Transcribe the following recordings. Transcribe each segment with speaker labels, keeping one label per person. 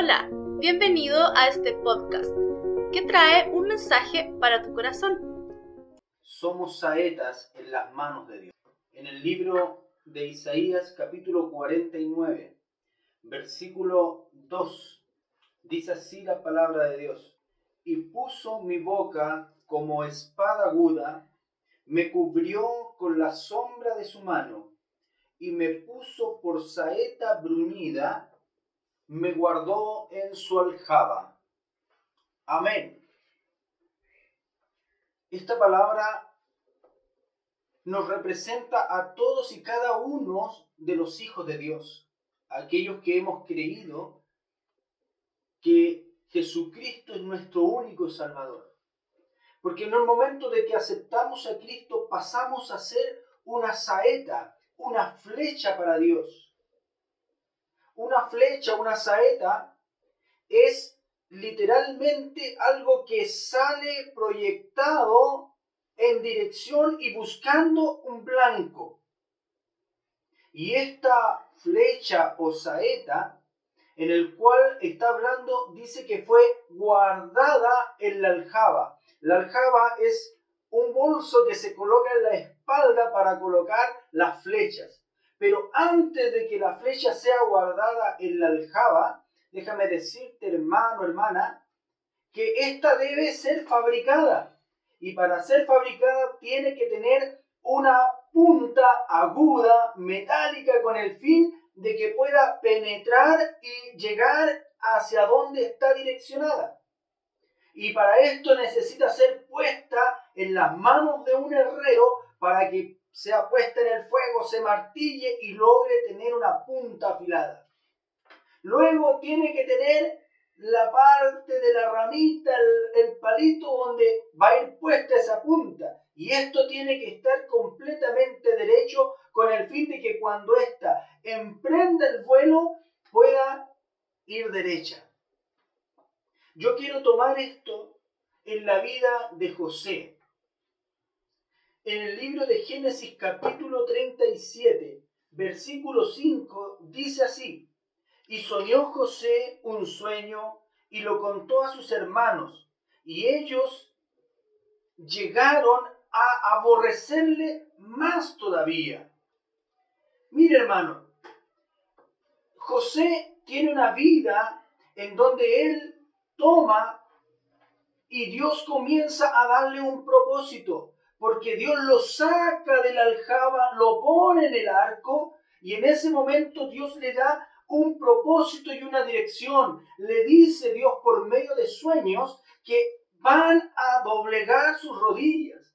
Speaker 1: Hola, bienvenido a este podcast que trae un mensaje para tu corazón.
Speaker 2: Somos saetas en las manos de Dios. En el libro de Isaías capítulo 49, versículo 2, dice así la palabra de Dios. Y puso mi boca como espada aguda, me cubrió con la sombra de su mano, y me puso por saeta bruñida me guardó en su aljaba. Amén. Esta palabra nos representa a todos y cada uno de los hijos de Dios, aquellos que hemos creído que Jesucristo es nuestro único Salvador. Porque en el momento de que aceptamos a Cristo pasamos a ser una saeta, una flecha para Dios una flecha, una saeta, es literalmente algo que sale proyectado en dirección y buscando un blanco. Y esta flecha o saeta, en el cual está hablando, dice que fue guardada en la aljaba. La aljaba es un bolso que se coloca en la espalda para colocar las flechas. Pero antes de que la flecha sea guardada en la aljaba, déjame decirte, hermano, hermana, que esta debe ser fabricada. Y para ser fabricada tiene que tener una punta aguda, metálica, con el fin de que pueda penetrar y llegar hacia donde está direccionada. Y para esto necesita ser puesta en las manos de un herrero para que sea puesta en el fuego, se martille y logre tener una punta afilada. Luego tiene que tener la parte de la ramita, el, palito donde va a ir puesta esa punta. Y esto tiene que estar completamente derecho con el fin de que cuando ésta emprenda el vuelo pueda ir derecha. Yo quiero tomar esto en la vida de José en el libro de Génesis capítulo 37, versículo 5, dice así, y soñó José un sueño y lo contó a sus hermanos, y ellos llegaron a aborrecerle más todavía. Mire hermano, José tiene una vida en donde él toma y Dios comienza a darle un propósito porque Dios lo saca de la aljaba, lo pone en el arco y en ese momento Dios le da un propósito y una dirección. Le dice Dios por medio de sueños que van a doblegar sus rodillas.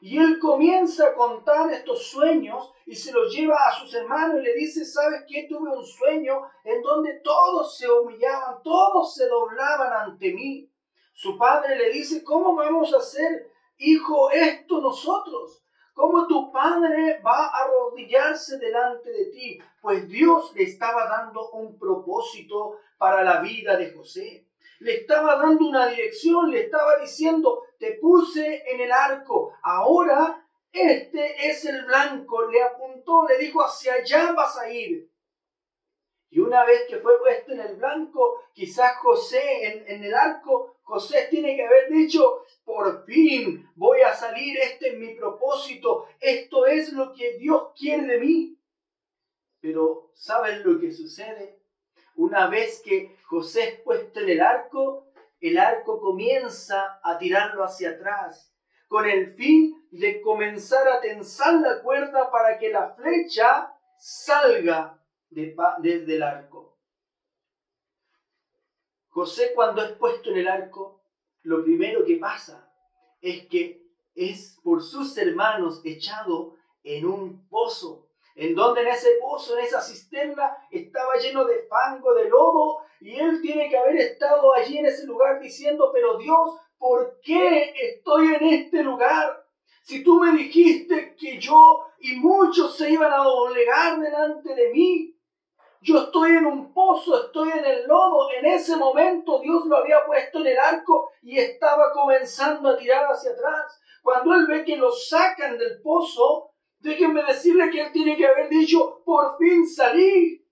Speaker 2: Y él comienza a contar estos sueños y se los lleva a sus hermanos y le dice, ¿sabes qué? Tuve un sueño en donde todos se humillaban, todos se doblaban ante mí. Su padre le dice, ¿cómo vamos a hacer hijo, esto nosotros. ¿Cómo tu padre va a arrodillarse delante de ti? Pues Dios le estaba dando un propósito para la vida de José. Le estaba dando una dirección, le estaba diciendo, te puse en el arco, ahora este es el blanco. Le apuntó, le dijo, hacia allá vas a ir. Y una vez que fue puesto en el blanco, quizás José en, el arco José tiene que haber dicho, por fin voy a salir, este es mi propósito, esto es lo que Dios quiere de mí. Pero ¿saben lo que sucede? Una vez que José es puesto en el arco, el arco comienza a tirarlo hacia atrás, con el fin de comenzar a tensar la cuerda para que la flecha salga desde el arco. José cuando es puesto en el arco, lo primero que pasa es que es por sus hermanos echado en un pozo, en donde en ese pozo, en esa cisterna, estaba lleno de fango, de lodo, y él tiene que haber estado allí en ese lugar diciendo, pero Dios, ¿por qué estoy en este lugar? Si tú me dijiste que yo y muchos se iban a doblegar delante de mí, yo estoy en un pozo, estoy en el lodo. En ese momento Dios lo había puesto en el arco y estaba comenzando a tirar hacia atrás. Cuando él ve que lo sacan del pozo, déjenme decirle que él tiene que haber dicho, por fin salí.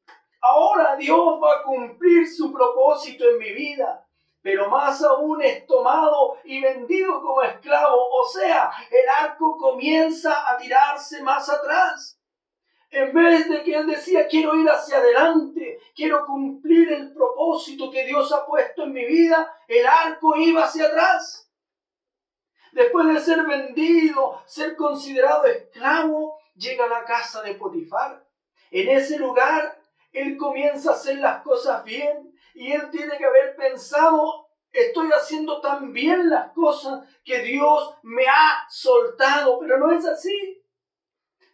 Speaker 2: ahora Dios va a cumplir su propósito en mi vida. Pero más aún es tomado y vendido como esclavo. O sea, el arco comienza a tirarse más atrás. En vez de que él decía, quiero ir hacia adelante, quiero cumplir el propósito que Dios ha puesto en mi vida, el arco iba hacia atrás. Después de ser vendido, ser considerado esclavo, llega a la casa de Potifar. En ese lugar, él comienza a hacer las cosas bien y él tiene que haber pensado, estoy haciendo tan bien las cosas que Dios me ha soltado, pero no es así.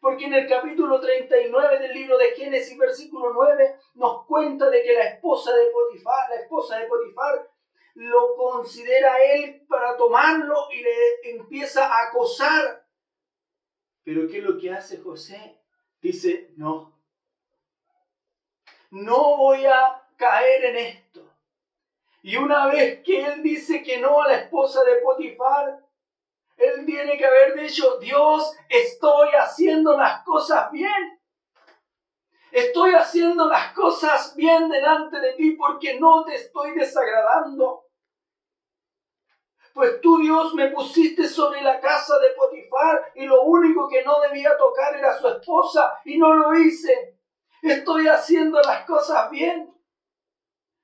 Speaker 2: Porque en el capítulo 39 del libro de Génesis, versículo 9, nos cuenta de que la esposa de Potifar, la esposa de Potifar, lo considera él para tomarlo y le empieza a acosar. Pero ¿qué es lo que hace José? Dice, no, no voy a caer en esto. Y una vez que él dice que no a la esposa de Potifar, él tiene que haber dicho, Dios, estoy haciendo las cosas bien. Estoy haciendo las cosas bien delante de ti porque no te estoy desagradando. Pues tú, Dios, me pusiste sobre la casa de Potifar y lo único que no debía tocar era su esposa y no lo hice. Estoy haciendo las cosas bien.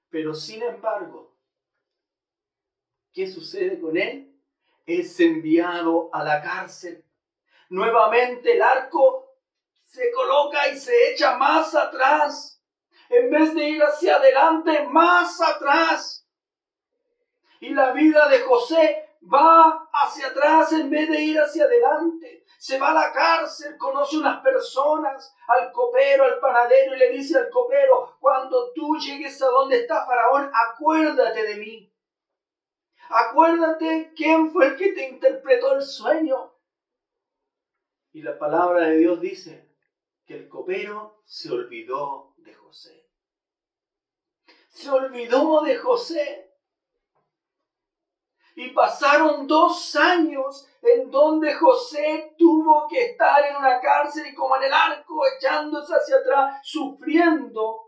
Speaker 2: Pero sin embargo, ¿qué sucede con él? Es enviado a la cárcel. Nuevamente el arco se coloca y se echa más atrás. En vez de ir hacia adelante, más atrás. Y la vida de José va hacia atrás en vez de ir hacia adelante. Se va a la cárcel, conoce unas personas, al copero, al panadero, y le dice al copero, cuando tú llegues a donde está Faraón, acuérdate de mí. Acuérdate quién fue el que te interpretó el sueño. Y la palabra de Dios dice que el copero se olvidó de José. Se olvidó de José. Y pasaron dos años en donde José tuvo que estar en una cárcel y como en el arco echándose hacia atrás, sufriendo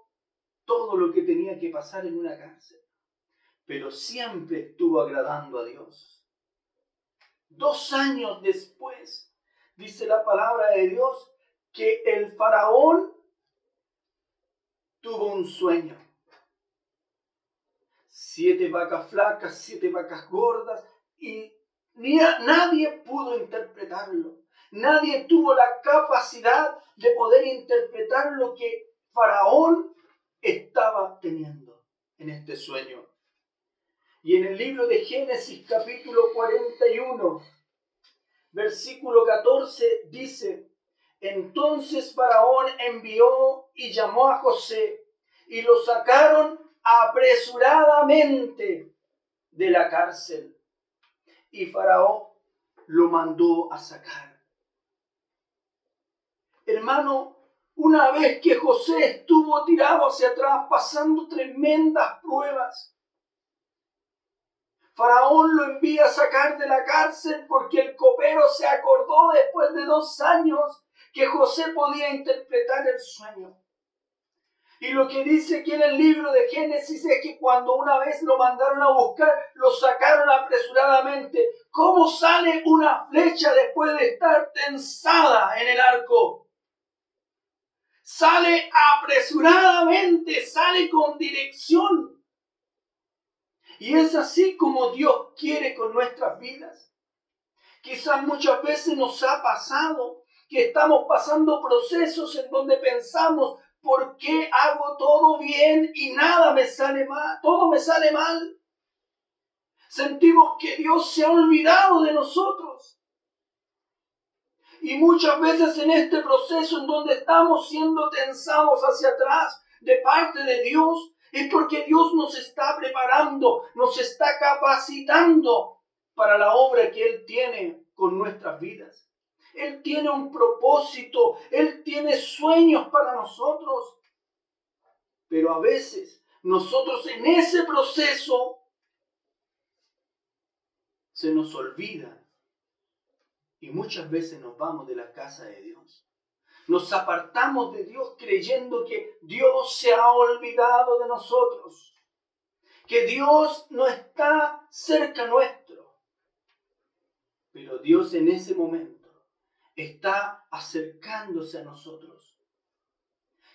Speaker 2: todo lo que tenía que pasar en una cárcel pero siempre estuvo agradando a Dios. Dos años después, dice la palabra de Dios, que el faraón tuvo un sueño. Siete vacas flacas, siete vacas gordas, y ni nadie pudo interpretarlo. Nadie tuvo la capacidad de poder interpretar lo que Faraón estaba teniendo en este sueño. Y en el libro de Génesis capítulo 41, versículo 14 dice, entonces Faraón envió y llamó a José y lo sacaron apresuradamente de la cárcel. Y Faraón lo mandó a sacar. Hermano, una vez que José estuvo tirado hacia atrás pasando tremendas pruebas, Faraón lo envía a sacar de la cárcel porque el copero se acordó después de dos años que José podía interpretar el sueño. Y lo que dice aquí en el libro de Génesis es que cuando una vez lo mandaron a buscar, lo sacaron apresuradamente. ¿Cómo sale una flecha después de estar tensada en el arco? Sale apresuradamente, sale con dirección. Y es así como Dios quiere con nuestras vidas. Quizás muchas veces nos ha pasado que estamos pasando procesos en donde pensamos, ¿por qué hago todo bien y nada me sale mal? Todo me sale mal. Sentimos que Dios se ha olvidado de nosotros. Y muchas veces en este proceso en donde estamos siendo tensados hacia atrás de parte de Dios, es porque Dios nos está preparando, nos está capacitando para la obra que Él tiene con nuestras vidas. Él tiene un propósito, Él tiene sueños para nosotros. Pero a veces nosotros en ese proceso se nos olvida y muchas veces nos vamos de la casa de Dios. Nos apartamos de Dios creyendo que Dios se ha olvidado de nosotros, que Dios no está cerca nuestro. Pero Dios en ese momento está acercándose a nosotros.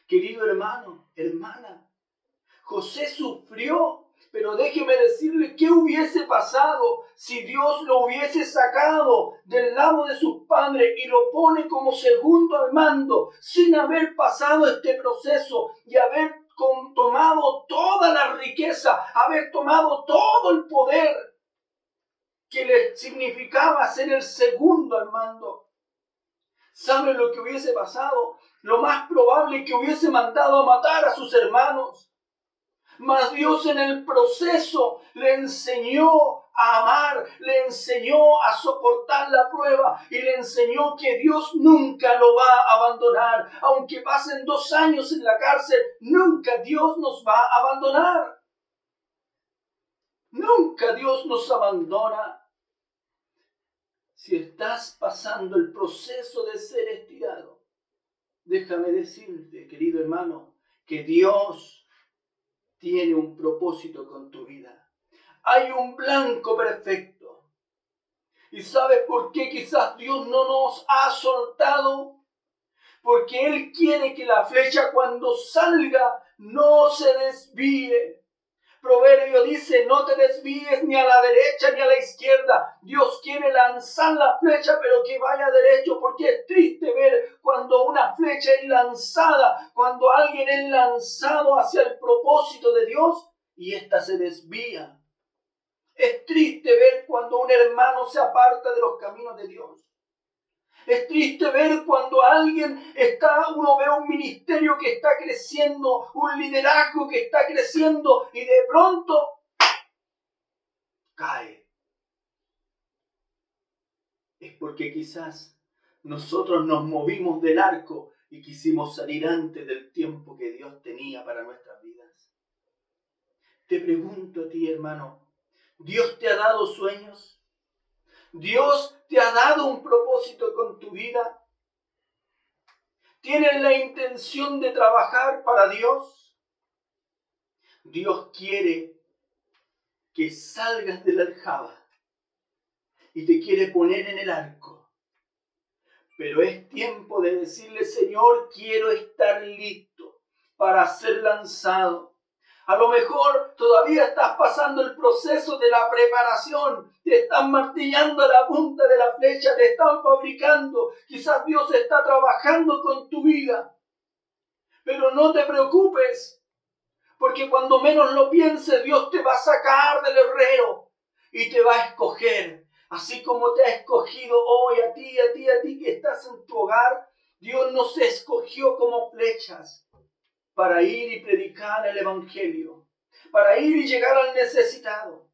Speaker 2: Querido hermano, hermana, José sufrió pero déjeme decirle qué hubiese pasado si Dios lo hubiese sacado del lado de sus padres y lo pone como segundo al mando sin haber pasado este proceso y haber tomado toda la riqueza, haber tomado todo el poder que le significaba ser el segundo al mando. ¿Saben lo que hubiese pasado? Lo más probable es que hubiese mandado a matar a sus hermanos mas Dios en el proceso le enseñó a amar, le enseñó a soportar la prueba y le enseñó que Dios nunca lo va a abandonar. Aunque pasen dos años en la cárcel, nunca Dios nos va a abandonar. Nunca Dios nos abandona. Si estás pasando el proceso de ser estirado, déjame decirte, querido hermano, que Dios tiene un propósito con tu vida. Hay un blanco perfecto. ¿Y sabes por qué quizás Dios no nos ha soltado? Porque Él quiere que la flecha cuando salga no se desvíe. Proverbio dice, no te desvíes ni a la derecha ni a la izquierda. Dios quiere lanzar la flecha, pero que vaya derecho, porque es triste ver cuando una flecha es lanzada, cuando alguien es lanzado hacia el propósito de Dios y ésta se desvía. Es triste ver cuando un hermano se aparta de los caminos de Dios. Es triste ver cuando alguien está, uno ve un ministerio que está creciendo, un liderazgo que está creciendo y de pronto cae. Es porque quizás nosotros nos movimos del arco y quisimos salir antes del tiempo que Dios tenía para nuestras vidas. Te pregunto a ti, hermano, ¿Dios te ha dado sueños? Dios te ha dado un propósito con tu vida. ¿Tienes la intención de trabajar para Dios? Dios quiere que salgas de la aljaba y te quiere poner en el arco. Pero es tiempo de decirle, Señor, quiero estar listo para ser lanzado. A lo mejor todavía estás pasando el proceso de la preparación. Te están martillando la punta de la flecha, te están fabricando. Quizás Dios está trabajando con tu vida. Pero no te preocupes, porque cuando menos lo pienses, Dios te va a sacar del herrero y te va a escoger. Así como te ha escogido hoy a ti, a ti, a ti que estás en tu hogar, Dios nos escogió como flechas para ir y predicar el Evangelio, para ir y llegar al necesitado.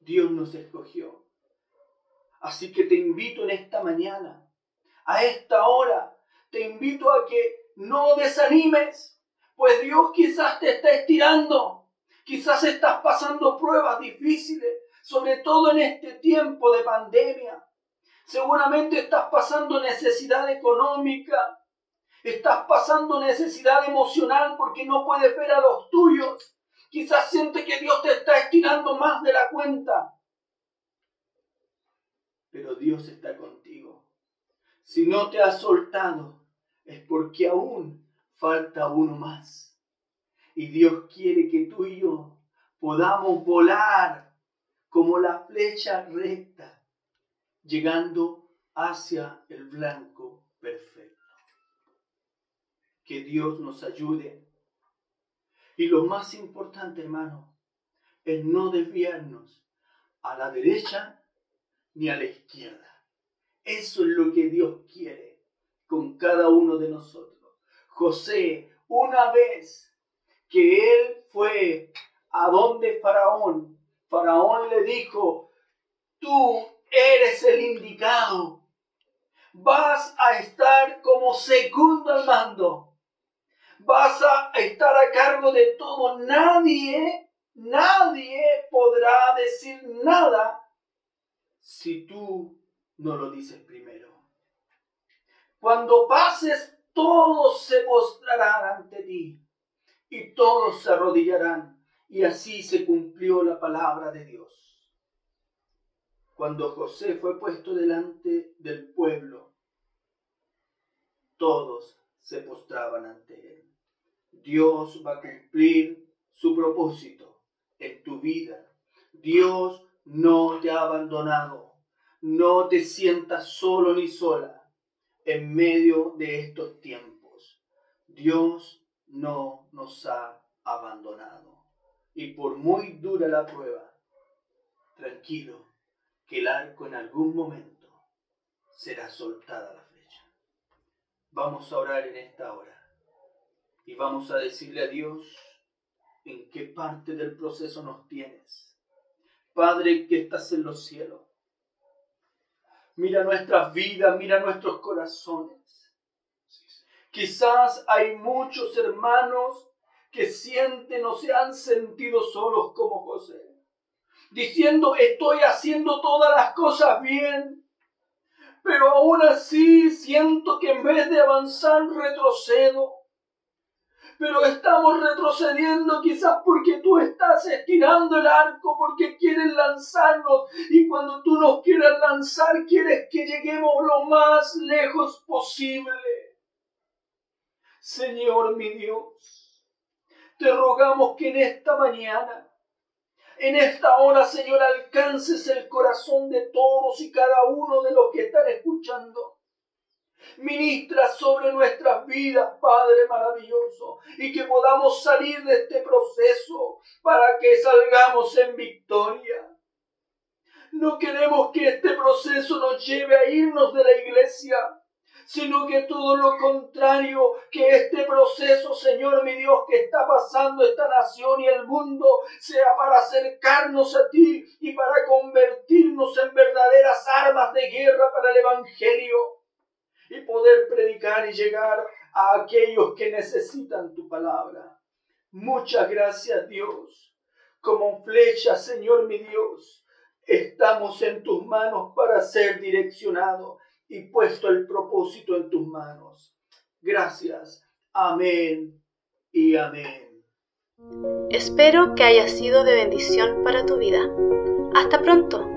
Speaker 2: Dios nos escogió. Así que te invito en esta mañana, a esta hora, te invito a que no desanimes, pues Dios quizás te está estirando, quizás estás pasando pruebas difíciles, sobre todo en este tiempo de pandemia. Seguramente estás pasando necesidad económica, Estás pasando necesidad emocional porque no puedes ver a los tuyos. Quizás sientes que Dios te está estirando más de la cuenta. Pero Dios está contigo. Si no te ha soltado, es porque aún falta uno más. Y Dios quiere que tú y yo podamos volar como la flecha recta, llegando hacia el blanco perfecto que Dios nos ayude. Y lo más importante, hermano, es no desviarnos a la derecha ni a la izquierda. Eso es lo que Dios quiere con cada uno de nosotros. José, una vez que él fue a donde Faraón, Faraón le dijo, tú eres el indicado, vas a estar como segundo al mando vas a estar a cargo de todo. Nadie, nadie podrá decir nada si tú no lo dices primero. Cuando pases, todos se postrarán ante ti y todos se arrodillarán. Y así se cumplió la palabra de Dios. Cuando José fue puesto delante del pueblo, todos se postraban ante él. Dios va a cumplir su propósito en tu vida. Dios no te ha abandonado. No te sientas solo ni sola en medio de estos tiempos. Dios no nos ha abandonado. Y por muy dura la prueba, tranquilo, que el arco en algún momento será soltada la flecha. Vamos a orar en esta hora y vamos a decirle a Dios en qué parte del proceso nos tienes. Padre que estás en los cielos, mira nuestras vidas, mira nuestros corazones. Quizás hay muchos hermanos que sienten o se han sentido solos como José, diciendo estoy haciendo todas las cosas bien, pero aún así siento que en vez de avanzar retrocedo pero estamos retrocediendo quizás porque tú estás estirando el arco, porque quieres lanzarnos y cuando tú nos quieras lanzar quieres que lleguemos lo más lejos posible. Señor mi Dios, te rogamos que en esta mañana, en esta hora, Señor, alcances el corazón de todos y cada uno de los que están escuchando Ministra sobre nuestras vidas, Padre maravilloso, y que podamos salir de este proceso para que salgamos en victoria. No queremos que este proceso nos lleve a irnos de la iglesia, sino que todo lo contrario, que este proceso, Señor mi Dios, que está pasando esta nación y el mundo, sea para acercarnos a ti y para convertirnos en verdaderas armas de guerra para el Evangelio y poder predicar y llegar a aquellos que necesitan tu palabra. Muchas gracias Dios. Como flecha, Señor mi Dios, estamos en tus manos para ser direccionado y puesto el propósito en tus manos. Gracias. Amén y amén.
Speaker 1: Espero que haya sido de bendición para tu vida. Hasta pronto.